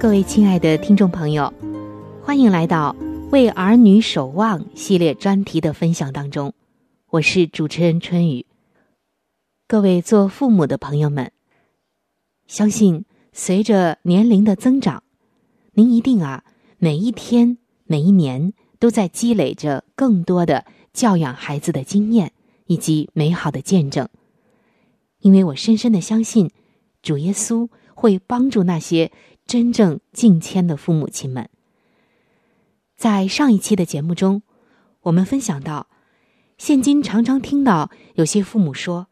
各位亲爱的听众朋友，欢迎来到《为儿女守望》系列专题的分享当中，我是主持人春雨。各位做父母的朋友们，相信随着年龄的增长，您一定啊每一天、每一年都在积累着更多的教养孩子的经验以及美好的见证。因为我深深的相信，主耶稣会帮助那些。真正敬谦的父母亲们，在上一期的节目中，我们分享到，现今常常听到有些父母说：“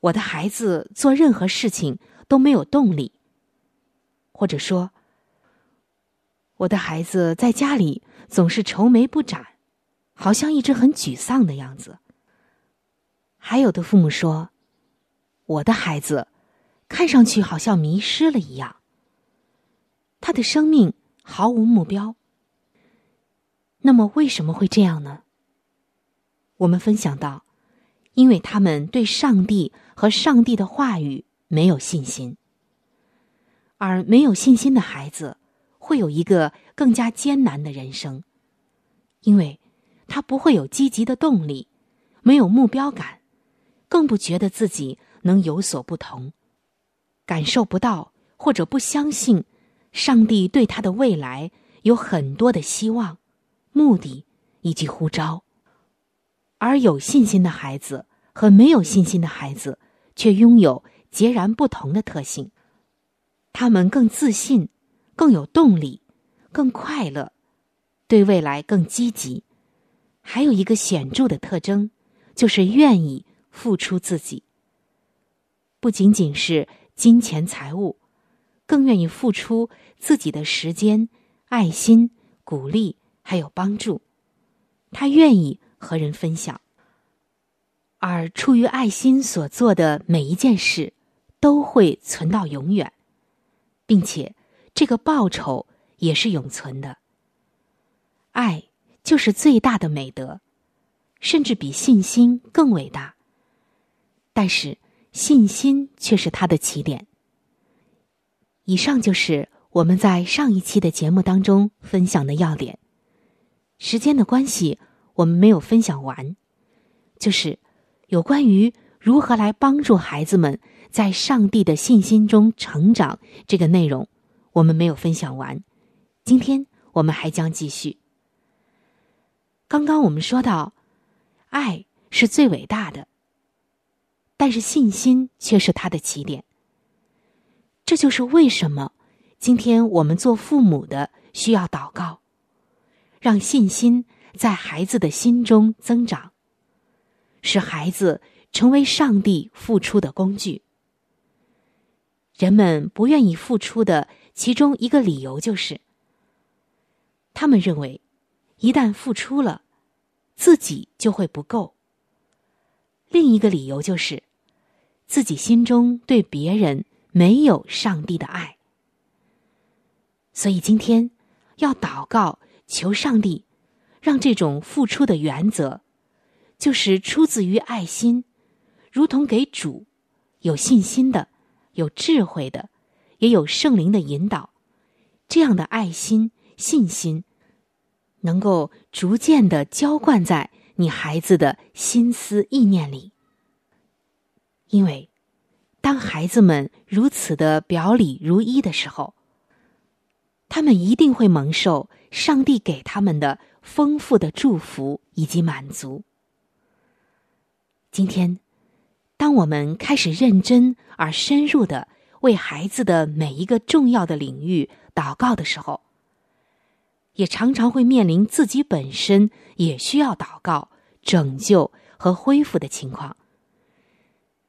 我的孩子做任何事情都没有动力。”或者说：“我的孩子在家里总是愁眉不展，好像一直很沮丧的样子。”还有的父母说：“我的孩子看上去好像迷失了一样。”他的生命毫无目标。那么为什么会这样呢？我们分享到，因为他们对上帝和上帝的话语没有信心。而没有信心的孩子，会有一个更加艰难的人生，因为他不会有积极的动力，没有目标感，更不觉得自己能有所不同，感受不到或者不相信。上帝对他的未来有很多的希望、目的以及呼召，而有信心的孩子和没有信心的孩子却拥有截然不同的特性。他们更自信、更有动力、更快乐，对未来更积极。还有一个显著的特征，就是愿意付出自己，不仅仅是金钱财物，更愿意付出自己的时间、爱心、鼓励，还有帮助。他愿意和人分享，而出于爱心所做的每一件事，都会存到永远，并且这个报酬也是永存的。爱就是最大的美德。甚至比信心更伟大，但是信心却是他的起点。以上就是我们在上一期的节目当中分享的要点。时间的关系，我们没有分享完，就是有关于如何来帮助孩子们在上帝的信心中成长这个内容，我们没有分享完。今天我们还将继续。刚刚我们说到。爱是最伟大的，但是信心却是他的起点。这就是为什么今天我们做父母的需要祷告，让信心在孩子的心中增长，使孩子成为上帝付出的工具。人们不愿意付出的其中一个理由就是，他们认为一旦付出了。自己就会不够。另一个理由就是，自己心中对别人没有上帝的爱，所以今天要祷告求上帝，让这种付出的原则，就是出自于爱心，如同给主有信心的、有智慧的，也有圣灵的引导，这样的爱心、信心。能够逐渐的浇灌在你孩子的心思意念里，因为当孩子们如此的表里如一的时候，他们一定会蒙受上帝给他们的丰富的祝福以及满足。今天，当我们开始认真而深入的为孩子的每一个重要的领域祷告的时候，也常常会面临自己本身也需要祷告、拯救和恢复的情况。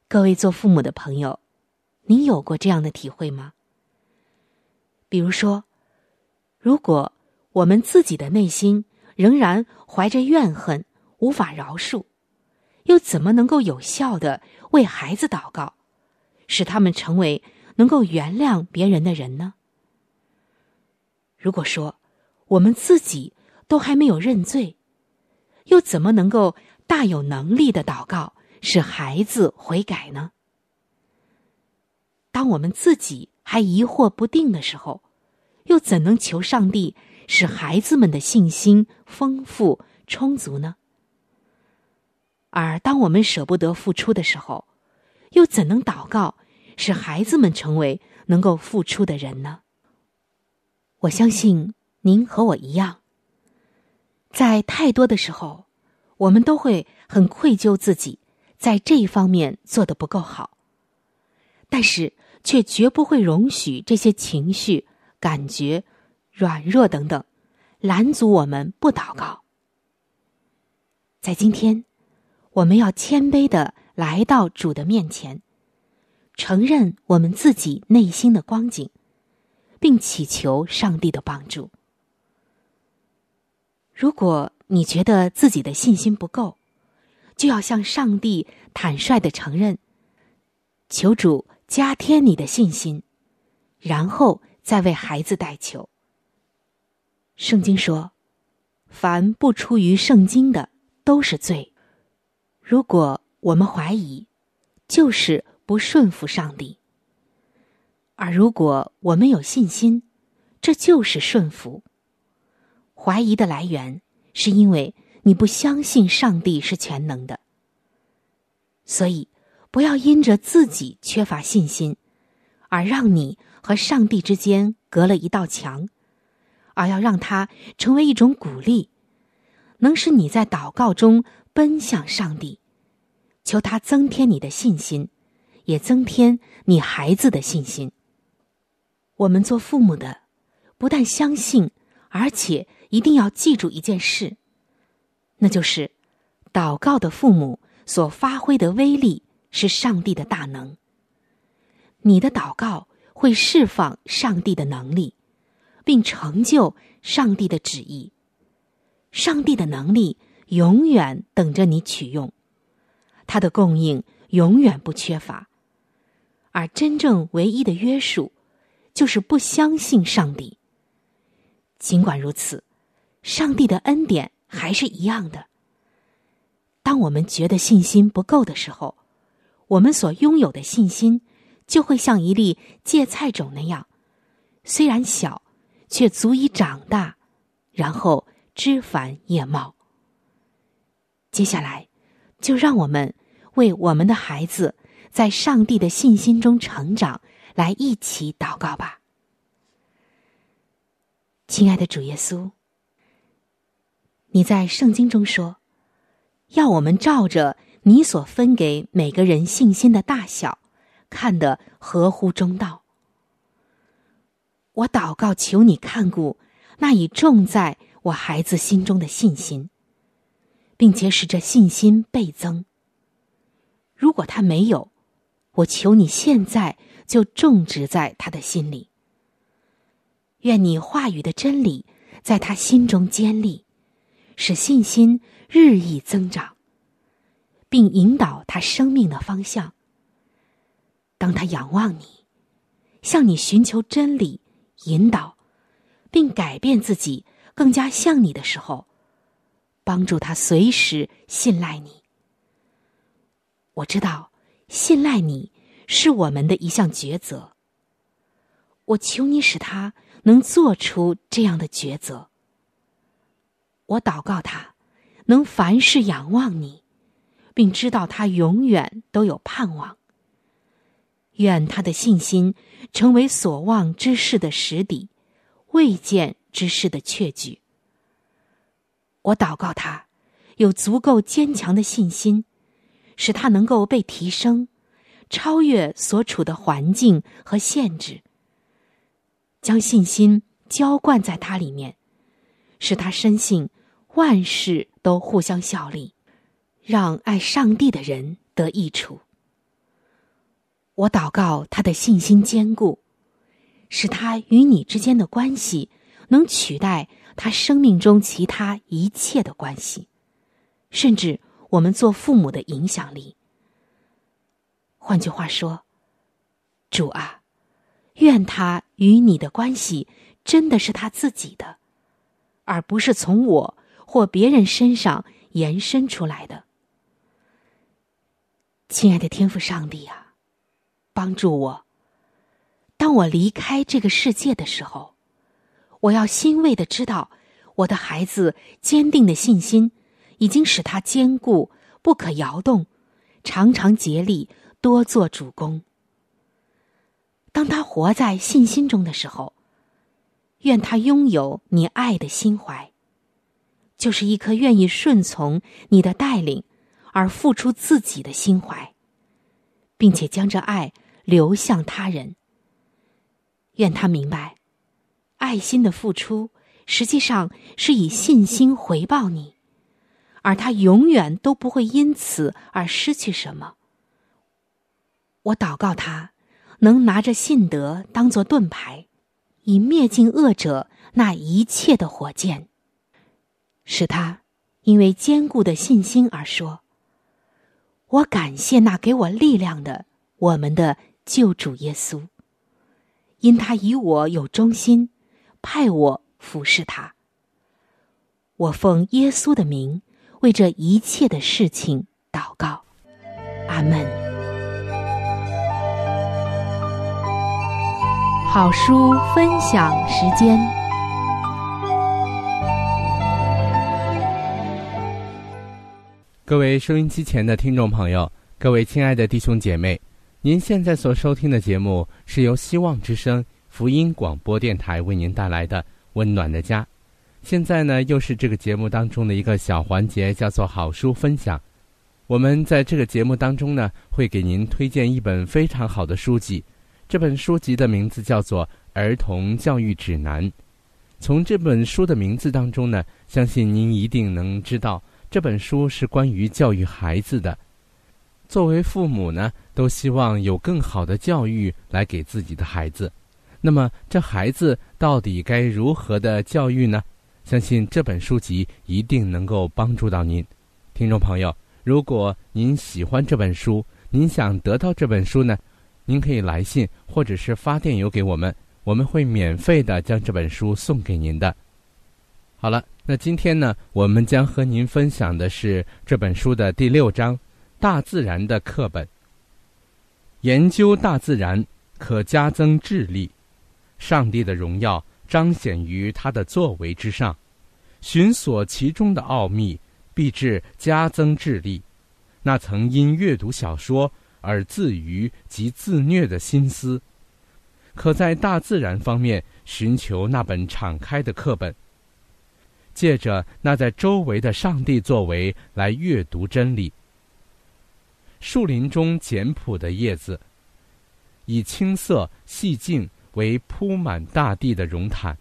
各位做父母的朋友，您有过这样的体会吗？比如说，如果我们自己的内心仍然怀着怨恨，无法饶恕，又怎么能够有效的为孩子祷告，使他们成为能够原谅别人的人呢？如果说，我们自己都还没有认罪，又怎么能够大有能力的祷告使孩子悔改呢？当我们自己还疑惑不定的时候，又怎能求上帝使孩子们的信心丰富充足呢？而当我们舍不得付出的时候，又怎能祷告使孩子们成为能够付出的人呢？我相信。您和我一样，在太多的时候，我们都会很愧疚自己在这一方面做的不够好，但是却绝不会容许这些情绪、感觉、软弱等等拦阻我们不祷告。在今天，我们要谦卑的来到主的面前，承认我们自己内心的光景，并祈求上帝的帮助。如果你觉得自己的信心不够，就要向上帝坦率的承认，求主加添你的信心，然后再为孩子代求。圣经说：“凡不出于圣经的，都是罪。”如果我们怀疑，就是不顺服上帝；而如果我们有信心，这就是顺服。怀疑的来源，是因为你不相信上帝是全能的。所以，不要因着自己缺乏信心，而让你和上帝之间隔了一道墙，而要让它成为一种鼓励，能使你在祷告中奔向上帝，求他增添你的信心，也增添你孩子的信心。我们做父母的，不但相信，而且。一定要记住一件事，那就是，祷告的父母所发挥的威力是上帝的大能。你的祷告会释放上帝的能力，并成就上帝的旨意。上帝的能力永远等着你取用，他的供应永远不缺乏。而真正唯一的约束，就是不相信上帝。尽管如此，上帝的恩典还是一样的。当我们觉得信心不够的时候，我们所拥有的信心就会像一粒芥菜种那样，虽然小，却足以长大，然后枝繁叶茂。接下来，就让我们为我们的孩子。在上帝的信心中成长，来一起祷告吧，亲爱的主耶稣。你在圣经中说，要我们照着你所分给每个人信心的大小，看得合乎中道。我祷告，求你看顾那已种在我孩子心中的信心，并且使这信心倍增。如果他没有，我求你现在就种植在他的心里。愿你话语的真理在他心中坚立，使信心日益增长，并引导他生命的方向。当他仰望你，向你寻求真理、引导，并改变自己更加像你的时候，帮助他随时信赖你。我知道。信赖你是我们的一项抉择。我求你使他能做出这样的抉择。我祷告他能凡事仰望你，并知道他永远都有盼望。愿他的信心成为所望之事的实底，未见之事的确据。我祷告他有足够坚强的信心。使他能够被提升，超越所处的环境和限制，将信心浇灌在他里面，使他深信万事都互相效力，让爱上帝的人得益处。我祷告他的信心坚固，使他与你之间的关系能取代他生命中其他一切的关系，甚至。我们做父母的影响力。换句话说，主啊，愿他与你的关系真的是他自己的，而不是从我或别人身上延伸出来的。亲爱的天父上帝啊，帮助我。当我离开这个世界的时候，我要欣慰的知道，我的孩子坚定的信心。已经使他坚固不可摇动，常常竭力多做主公。当他活在信心中的时候，愿他拥有你爱的心怀，就是一颗愿意顺从你的带领而付出自己的心怀，并且将这爱流向他人。愿他明白，爱心的付出实际上是以信心回报你。而他永远都不会因此而失去什么。我祷告他，能拿着信德当做盾牌，以灭尽恶者那一切的火箭，使他因为坚固的信心而说：“我感谢那给我力量的我们的救主耶稣，因他以我有忠心，派我服侍他。我奉耶稣的名。”为这一切的事情祷告，阿门。好书分享时间，各位收音机前的听众朋友，各位亲爱的弟兄姐妹，您现在所收听的节目是由希望之声福音广播电台为您带来的《温暖的家》。现在呢，又是这个节目当中的一个小环节，叫做好书分享。我们在这个节目当中呢，会给您推荐一本非常好的书籍。这本书籍的名字叫做《儿童教育指南》。从这本书的名字当中呢，相信您一定能知道，这本书是关于教育孩子的。作为父母呢，都希望有更好的教育来给自己的孩子。那么，这孩子到底该如何的教育呢？相信这本书籍一定能够帮助到您，听众朋友。如果您喜欢这本书，您想得到这本书呢，您可以来信或者是发电邮给我们，我们会免费的将这本书送给您的。好了，那今天呢，我们将和您分享的是这本书的第六章《大自然的课本》。研究大自然可加增智力，上帝的荣耀彰显于他的作为之上，寻索其中的奥秘。必致加增智力，那曾因阅读小说而自娱及自虐的心思，可在大自然方面寻求那本敞开的课本，借着那在周围的上帝作为来阅读真理。树林中简朴的叶子，以青色细茎为铺满大地的绒毯，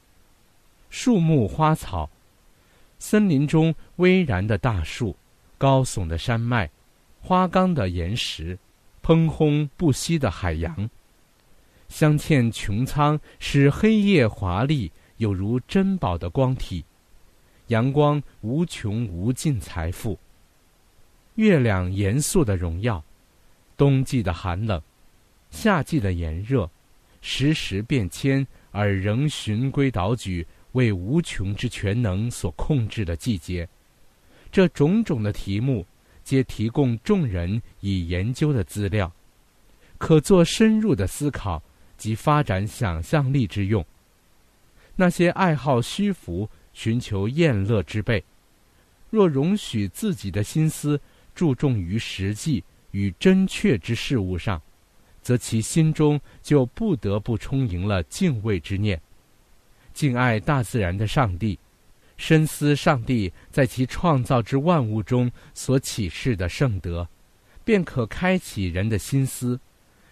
树木花草。森林中巍然的大树，高耸的山脉，花岗的岩石，喷轰不息的海洋，镶嵌穹苍，使黑夜华丽，有如珍宝的光体。阳光无穷无尽财富。月亮严肃的荣耀，冬季的寒冷，夏季的炎热，时时变迁而仍循规蹈矩。为无穷之全能所控制的季节，这种种的题目，皆提供众人以研究的资料，可做深入的思考及发展想象力之用。那些爱好虚浮、寻求厌乐之辈，若容许自己的心思注重于实际与真确之事物上，则其心中就不得不充盈了敬畏之念。敬爱大自然的上帝，深思上帝在其创造之万物中所启示的圣德，便可开启人的心思，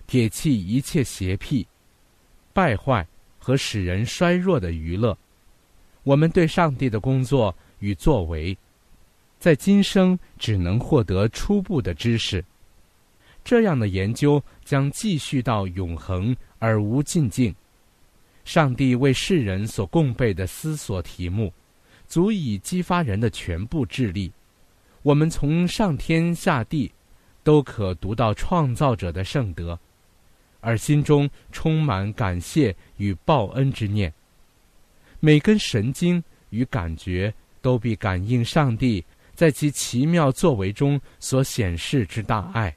撇弃一切邪僻、败坏和使人衰弱的娱乐。我们对上帝的工作与作为，在今生只能获得初步的知识，这样的研究将继续到永恒而无尽境。上帝为世人所供备的思索题目，足以激发人的全部智力。我们从上天下地，都可读到创造者的圣德，而心中充满感谢与报恩之念。每根神经与感觉都必感应上帝在其奇妙作为中所显示之大爱。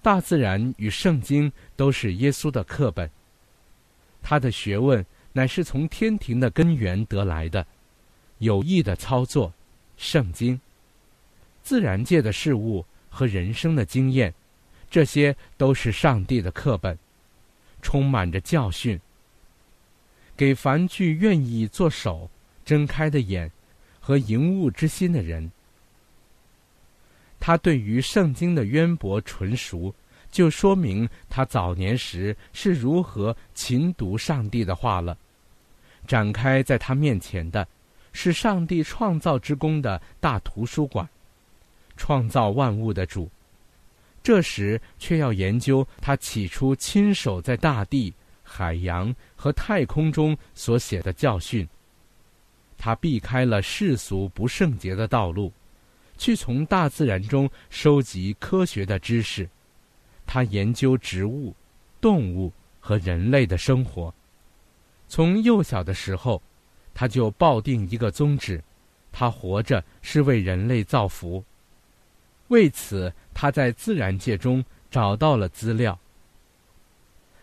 大自然与圣经都是耶稣的课本。他的学问乃是从天庭的根源得来的，有意的操作，圣经，自然界的事物和人生的经验，这些都是上帝的课本，充满着教训，给凡具愿意做手、睁开的眼和迎物之心的人。他对于圣经的渊博纯熟。就说明他早年时是如何勤读上帝的话了。展开在他面前的，是上帝创造之功的大图书馆，创造万物的主。这时却要研究他起初亲手在大地、海洋和太空中所写的教训。他避开了世俗不圣洁的道路，去从大自然中收集科学的知识。他研究植物、动物和人类的生活。从幼小的时候，他就抱定一个宗旨：他活着是为人类造福。为此，他在自然界中找到了资料。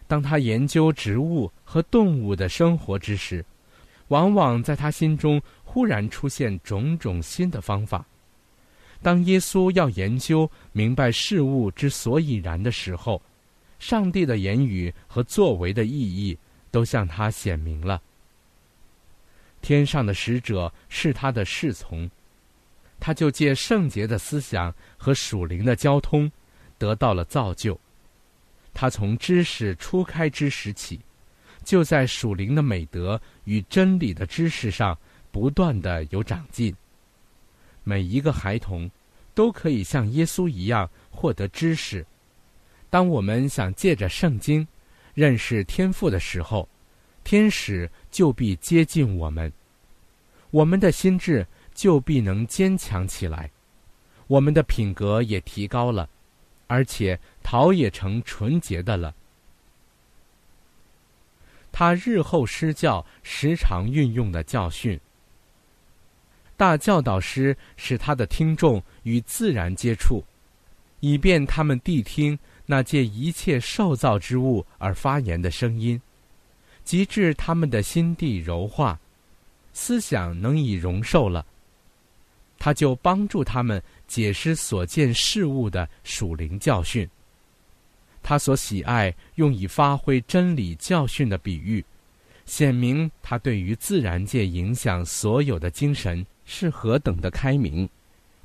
当他研究植物和动物的生活之时，往往在他心中忽然出现种种新的方法。当耶稣要研究明白事物之所以然的时候，上帝的言语和作为的意义都向他显明了。天上的使者是他的侍从，他就借圣洁的思想和属灵的交通，得到了造就。他从知识初开之时起，就在属灵的美德与真理的知识上不断的有长进。每一个孩童，都可以像耶稣一样获得知识。当我们想借着圣经认识天父的时候，天使就必接近我们，我们的心智就必能坚强起来，我们的品格也提高了，而且陶冶成纯洁的了。他日后施教时常运用的教训。大教导师使他的听众与自然接触，以便他们谛听那借一切受造之物而发言的声音，及至他们的心地柔化，思想能以容受了。他就帮助他们解释所见事物的属灵教训。他所喜爱用以发挥真理教训的比喻，显明他对于自然界影响所有的精神。是何等的开明，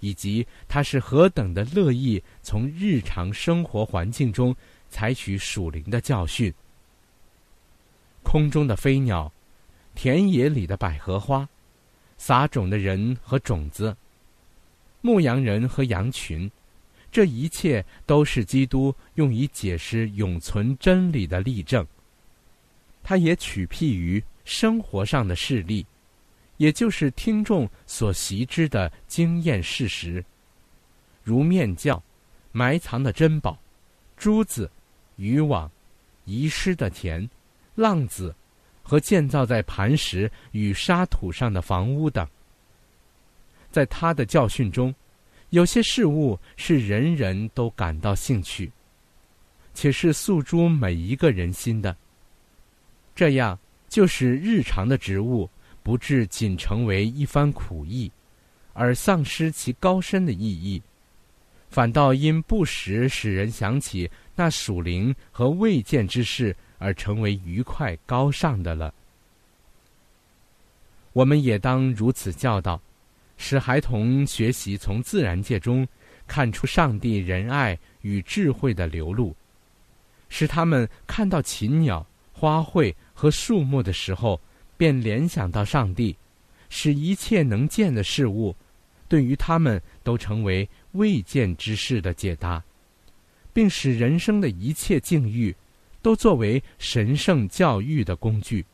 以及他是何等的乐意从日常生活环境中采取属灵的教训。空中的飞鸟，田野里的百合花，撒种的人和种子，牧羊人和羊群，这一切都是基督用以解释永存真理的例证。他也取辟于生活上的事例。也就是听众所习知的经验事实，如面教、埋藏的珍宝、珠子、渔网、遗失的田、浪子和建造在磐石与沙土上的房屋等。在他的教训中，有些事物是人人都感到兴趣，且是诉诸每一个人心的。这样，就使日常的植物。不至仅成为一番苦役，而丧失其高深的意义，反倒因不时使人想起那属灵和未见之事，而成为愉快高尚的了。我们也当如此教导，使孩童学习从自然界中看出上帝仁爱与智慧的流露，使他们看到禽鸟、花卉和树木的时候。便联想到上帝，使一切能见的事物，对于他们都成为未见之事的解答，并使人生的一切境遇，都作为神圣教育的工具。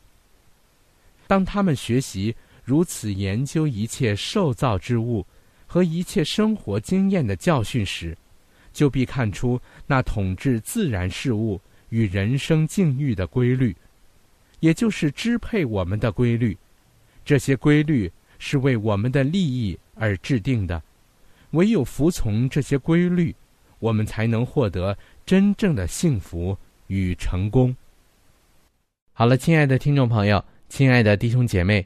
当他们学习如此研究一切受造之物和一切生活经验的教训时，就必看出那统治自然事物与人生境遇的规律。也就是支配我们的规律，这些规律是为我们的利益而制定的。唯有服从这些规律，我们才能获得真正的幸福与成功。好了，亲爱的听众朋友，亲爱的弟兄姐妹，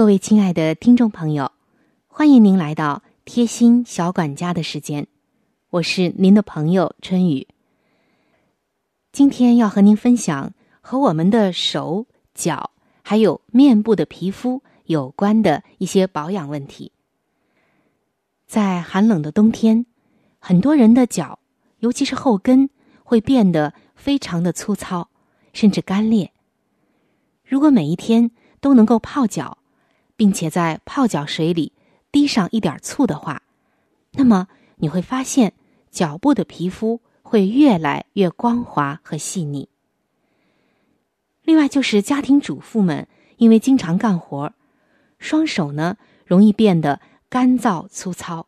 各位亲爱的听众朋友。欢迎您来到贴心小管家的时间，我是您的朋友春雨。今天要和您分享和我们的手脚还有面部的皮肤有关的一些保养问题。在寒冷的冬天，很多人的脚，尤其是后跟，会变得非常的粗糙，甚至干裂。如果每一天都能够泡脚，并且在泡脚水里。滴上一点醋的话，那么你会发现脚部的皮肤会越来越光滑和细腻。另外，就是家庭主妇们因为经常干活，双手呢容易变得干燥粗糙。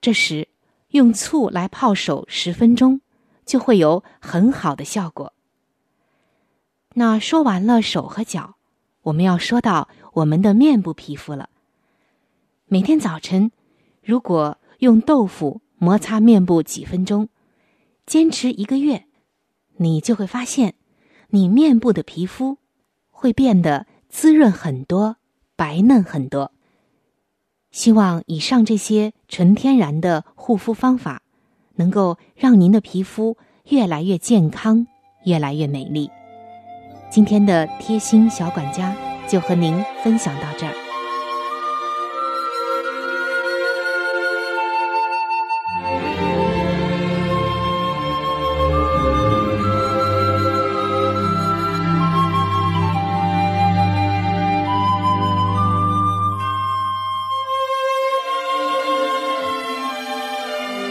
这时，用醋来泡手十分钟，就会有很好的效果。那说完了手和脚，我们要说到我们的面部皮肤了。每天早晨，如果用豆腐摩擦面部几分钟，坚持一个月，你就会发现，你面部的皮肤会变得滋润很多，白嫩很多。希望以上这些纯天然的护肤方法，能够让您的皮肤越来越健康，越来越美丽。今天的贴心小管家就和您分享到这儿。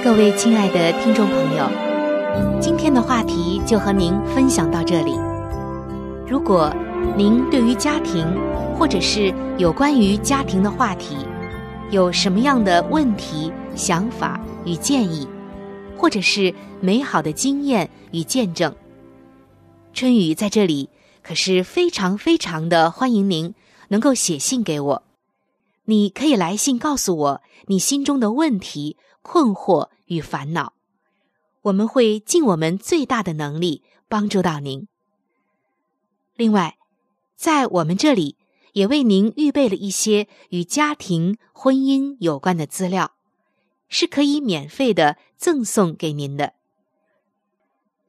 各位亲爱的听众朋友，今天的话题就和您分享到这里。如果您对于家庭或者是有关于家庭的话题，有什么样的问题、想法与建议，或者是美好的经验与见证，春雨在这里可是非常非常的欢迎您能够写信给我。你可以来信告诉我你心中的问题。困惑与烦恼，我们会尽我们最大的能力帮助到您。另外，在我们这里也为您预备了一些与家庭、婚姻有关的资料，是可以免费的赠送给您的。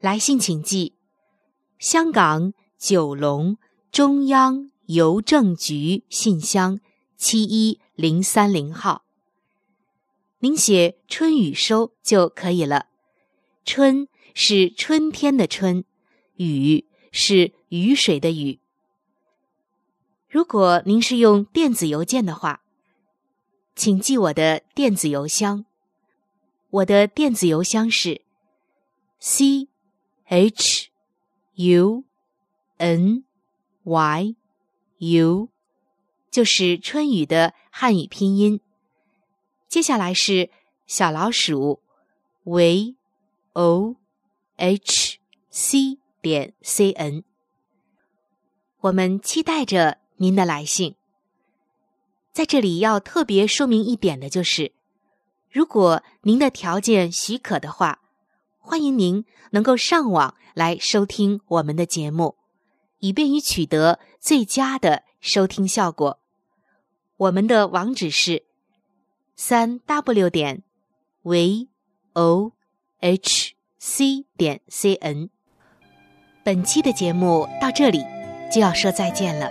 来信请寄：香港九龙中央邮政局信箱七一零三零号。您写“春雨收”就可以了。春是春天的春，雨是雨水的雨。如果您是用电子邮件的话，请记我的电子邮箱。我的电子邮箱是 c h u n y u，就是春雨的汉语拼音。接下来是小老鼠 v o h c 点 c n，我们期待着您的来信。在这里要特别说明一点的就是，如果您的条件许可的话，欢迎您能够上网来收听我们的节目，以便于取得最佳的收听效果。我们的网址是。三 w 点 v o h c 点 c n。本期的节目到这里就要说再见了，